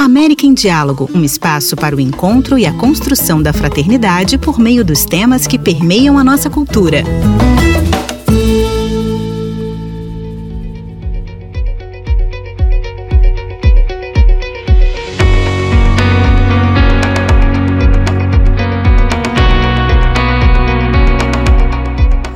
América em Diálogo, um espaço para o encontro e a construção da fraternidade por meio dos temas que permeiam a nossa cultura.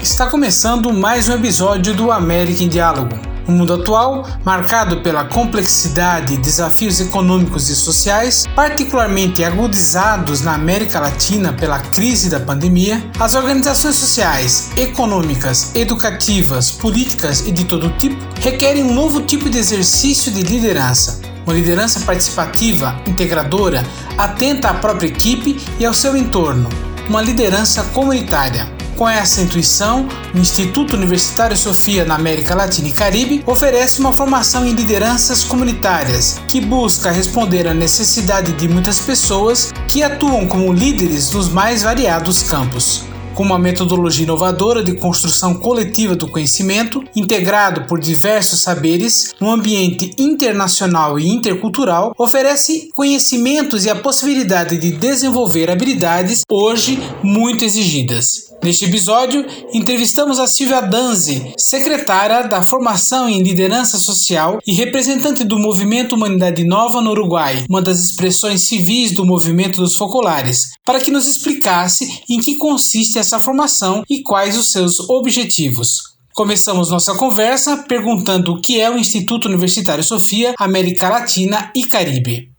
Está começando mais um episódio do América em Diálogo. O mundo atual, marcado pela complexidade e desafios econômicos e sociais, particularmente agudizados na América Latina pela crise da pandemia, as organizações sociais, econômicas, educativas, políticas e de todo tipo requerem um novo tipo de exercício de liderança. Uma liderança participativa, integradora, atenta à própria equipe e ao seu entorno. Uma liderança comunitária. Com essa intuição, o Instituto Universitário Sofia na América Latina e Caribe oferece uma formação em lideranças comunitárias que busca responder à necessidade de muitas pessoas que atuam como líderes nos mais variados campos com uma metodologia inovadora de construção coletiva do conhecimento, integrado por diversos saberes, num ambiente internacional e intercultural, oferece conhecimentos e a possibilidade de desenvolver habilidades hoje muito exigidas. Neste episódio, entrevistamos a Silvia Danzi, secretária da Formação em Liderança Social e representante do Movimento Humanidade Nova no Uruguai, uma das expressões civis do movimento dos focolares, para que nos explicasse em que consiste essa formação e quais os seus objetivos. Começamos nossa conversa perguntando o que é o Instituto Universitário Sofia América Latina e Caribe.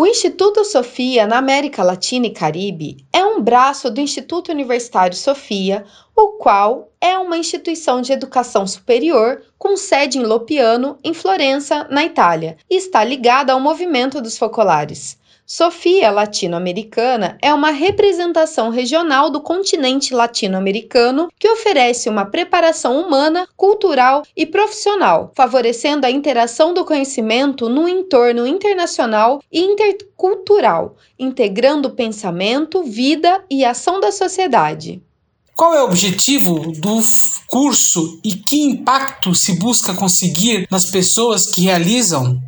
O Instituto Sofia na América Latina e Caribe é um braço do Instituto Universitário Sofia, o qual é uma instituição de educação superior com sede em Lopiano, em Florença, na Itália, e está ligada ao movimento dos focolares. Sofia Latino-Americana é uma representação regional do continente latino-americano que oferece uma preparação humana, cultural e profissional, favorecendo a interação do conhecimento no entorno internacional e intercultural, integrando pensamento, vida e ação da sociedade. Qual é o objetivo do curso e que impacto se busca conseguir nas pessoas que realizam?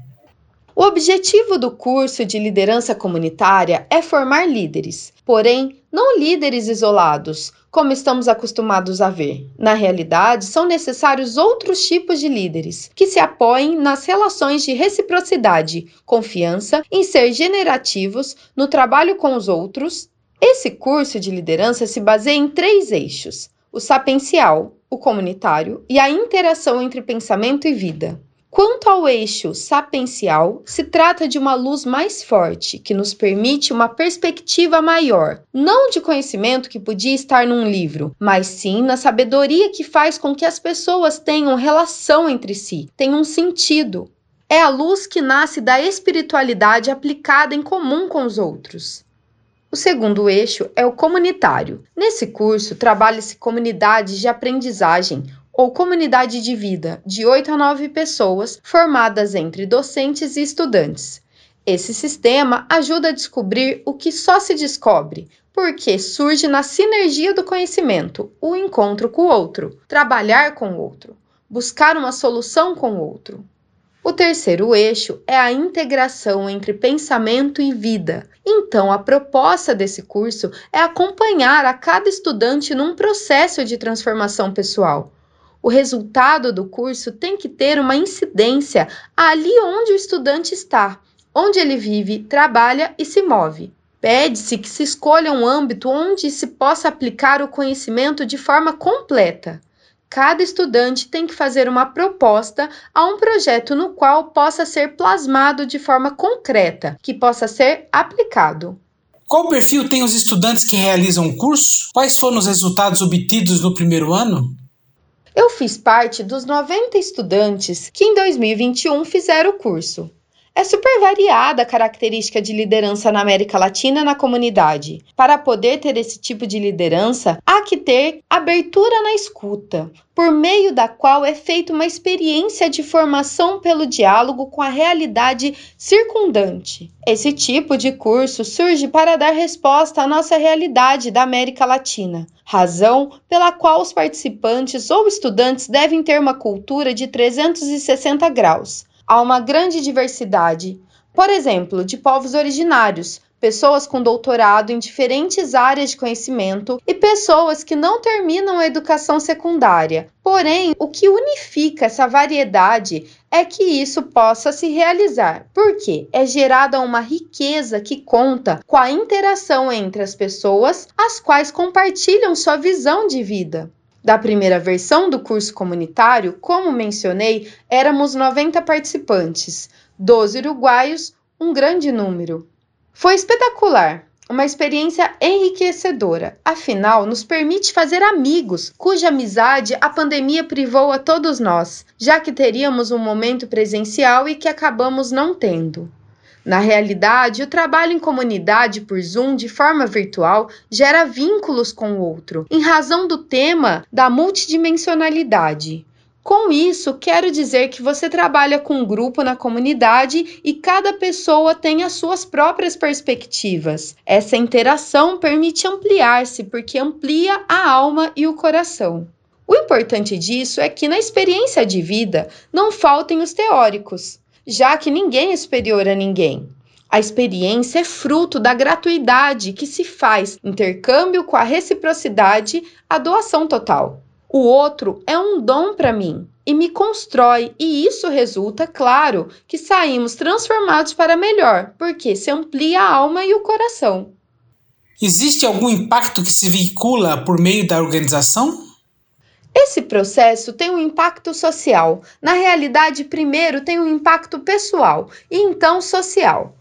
O objetivo do curso de liderança comunitária é formar líderes, porém, não líderes isolados, como estamos acostumados a ver. Na realidade, são necessários outros tipos de líderes que se apoiem nas relações de reciprocidade, confiança, em ser generativos, no trabalho com os outros. Esse curso de liderança se baseia em três eixos: o sapiencial, o comunitário e a interação entre pensamento e vida. Quanto ao eixo sapiencial, se trata de uma luz mais forte que nos permite uma perspectiva maior, não de conhecimento que podia estar num livro, mas sim na sabedoria que faz com que as pessoas tenham relação entre si, tenham um sentido. É a luz que nasce da espiritualidade aplicada em comum com os outros. O segundo eixo é o comunitário. Nesse curso, trabalha-se comunidades de aprendizagem, ou comunidade de vida de 8 a 9 pessoas formadas entre docentes e estudantes. Esse sistema ajuda a descobrir o que só se descobre, porque surge na sinergia do conhecimento, o encontro com o outro, trabalhar com o outro, buscar uma solução com o outro. O terceiro eixo é a integração entre pensamento e vida. Então, a proposta desse curso é acompanhar a cada estudante num processo de transformação pessoal o resultado do curso tem que ter uma incidência ali onde o estudante está, onde ele vive, trabalha e se move. Pede-se que se escolha um âmbito onde se possa aplicar o conhecimento de forma completa. Cada estudante tem que fazer uma proposta a um projeto no qual possa ser plasmado de forma concreta, que possa ser aplicado. Qual perfil tem os estudantes que realizam o curso? Quais foram os resultados obtidos no primeiro ano? Eu fiz parte dos 90 estudantes que em 2021 fizeram o curso. É super variada a característica de liderança na América Latina na comunidade. Para poder ter esse tipo de liderança, há que ter abertura na escuta, por meio da qual é feita uma experiência de formação pelo diálogo com a realidade circundante. Esse tipo de curso surge para dar resposta à nossa realidade da América Latina, razão pela qual os participantes ou estudantes devem ter uma cultura de 360 graus há uma grande diversidade, por exemplo, de povos originários, pessoas com doutorado em diferentes áreas de conhecimento e pessoas que não terminam a educação secundária. Porém, o que unifica essa variedade é que isso possa se realizar, porque é gerada uma riqueza que conta com a interação entre as pessoas, as quais compartilham sua visão de vida. Da primeira versão do curso comunitário, como mencionei, éramos 90 participantes, 12 uruguaios, um grande número. Foi espetacular, uma experiência enriquecedora, afinal, nos permite fazer amigos, cuja amizade a pandemia privou a todos nós, já que teríamos um momento presencial e que acabamos não tendo. Na realidade, o trabalho em comunidade por Zoom de forma virtual gera vínculos com o outro, em razão do tema da multidimensionalidade. Com isso, quero dizer que você trabalha com um grupo na comunidade e cada pessoa tem as suas próprias perspectivas. Essa interação permite ampliar-se porque amplia a alma e o coração. O importante disso é que na experiência de vida não faltem os teóricos já que ninguém é superior a ninguém. A experiência é fruto da gratuidade que se faz, intercâmbio com a reciprocidade, a doação total. O outro é um dom para mim e me constrói, e isso resulta, claro, que saímos transformados para melhor, porque se amplia a alma e o coração. Existe algum impacto que se veicula por meio da organização? Esse processo tem um impacto social. Na realidade, primeiro tem um impacto pessoal e então social.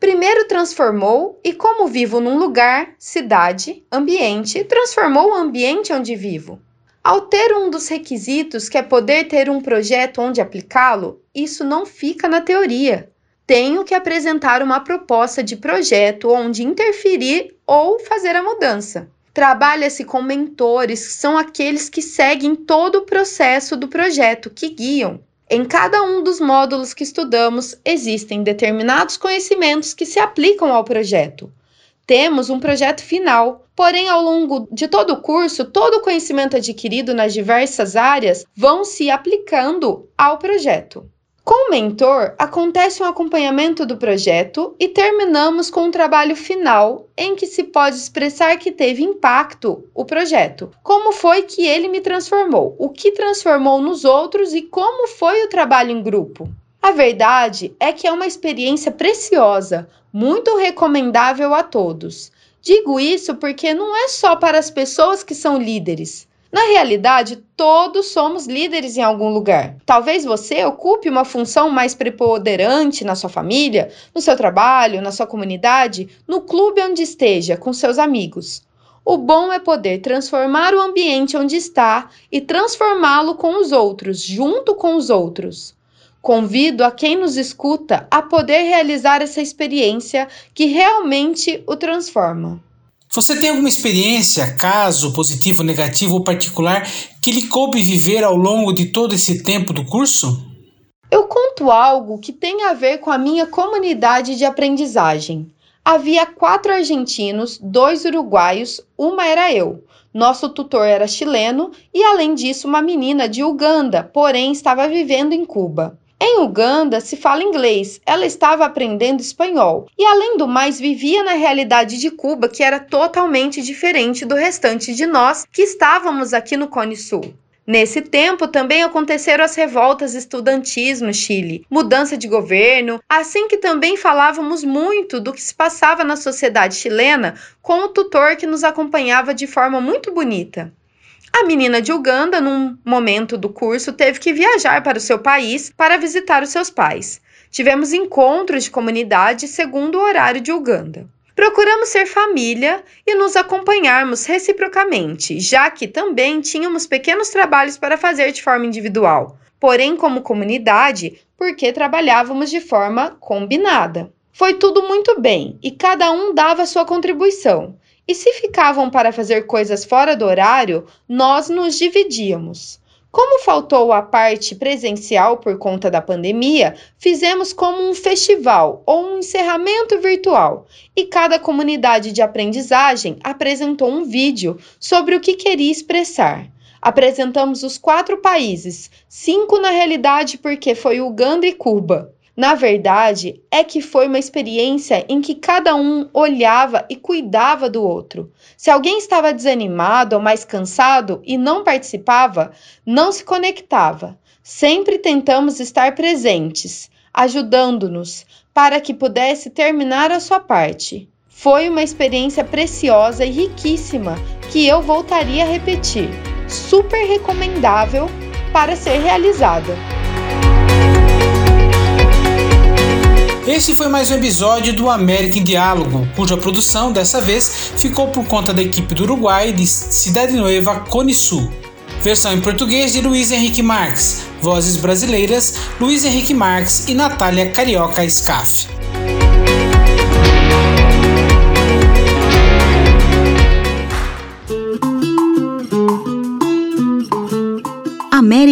Primeiro transformou e, como vivo num lugar, cidade, ambiente, transformou o ambiente onde vivo. Ao ter um dos requisitos, que é poder ter um projeto onde aplicá-lo, isso não fica na teoria. Tenho que apresentar uma proposta de projeto onde interferir ou fazer a mudança. Trabalha-se com mentores, que são aqueles que seguem todo o processo do projeto, que guiam. Em cada um dos módulos que estudamos, existem determinados conhecimentos que se aplicam ao projeto. Temos um projeto final, porém, ao longo de todo o curso, todo o conhecimento adquirido nas diversas áreas vão se aplicando ao projeto. Com o mentor, acontece um acompanhamento do projeto e terminamos com um trabalho final em que se pode expressar que teve impacto o projeto. Como foi que ele me transformou? O que transformou nos outros e como foi o trabalho em grupo? A verdade é que é uma experiência preciosa, muito recomendável a todos. Digo isso porque não é só para as pessoas que são líderes. Na realidade, todos somos líderes em algum lugar. Talvez você ocupe uma função mais preponderante na sua família, no seu trabalho, na sua comunidade, no clube onde esteja, com seus amigos. O bom é poder transformar o ambiente onde está e transformá-lo com os outros, junto com os outros. Convido a quem nos escuta a poder realizar essa experiência que realmente o transforma. Você tem alguma experiência, caso positivo, negativo ou particular que lhe coube viver ao longo de todo esse tempo do curso? Eu conto algo que tem a ver com a minha comunidade de aprendizagem. Havia quatro argentinos, dois uruguaios, uma era eu. Nosso tutor era chileno e, além disso, uma menina de Uganda, porém estava vivendo em Cuba. Em Uganda se fala inglês, ela estava aprendendo espanhol e, além do mais, vivia na realidade de Cuba, que era totalmente diferente do restante de nós que estávamos aqui no Cone Sul. Nesse tempo também aconteceram as revoltas estudantis no Chile, mudança de governo, assim que também falávamos muito do que se passava na sociedade chilena com o tutor que nos acompanhava de forma muito bonita. A menina de Uganda, num momento do curso, teve que viajar para o seu país para visitar os seus pais. Tivemos encontros de comunidade segundo o horário de Uganda. Procuramos ser família e nos acompanharmos reciprocamente, já que também tínhamos pequenos trabalhos para fazer de forma individual. porém, como comunidade, porque trabalhávamos de forma combinada. Foi tudo muito bem e cada um dava sua contribuição. E se ficavam para fazer coisas fora do horário, nós nos dividíamos. Como faltou a parte presencial por conta da pandemia, fizemos como um festival ou um encerramento virtual e cada comunidade de aprendizagem apresentou um vídeo sobre o que queria expressar. Apresentamos os quatro países, cinco na realidade porque foi Uganda e Cuba. Na verdade, é que foi uma experiência em que cada um olhava e cuidava do outro. Se alguém estava desanimado ou mais cansado e não participava, não se conectava. Sempre tentamos estar presentes, ajudando-nos para que pudesse terminar a sua parte. Foi uma experiência preciosa e riquíssima que eu voltaria a repetir. Super recomendável para ser realizada. Esse foi mais um episódio do América em Diálogo, cuja produção dessa vez ficou por conta da equipe do Uruguai de Cidade Nueva Cone Sul. Versão em português de Luiz Henrique Marques, vozes brasileiras Luiz Henrique Marques e Natália Carioca Scaff.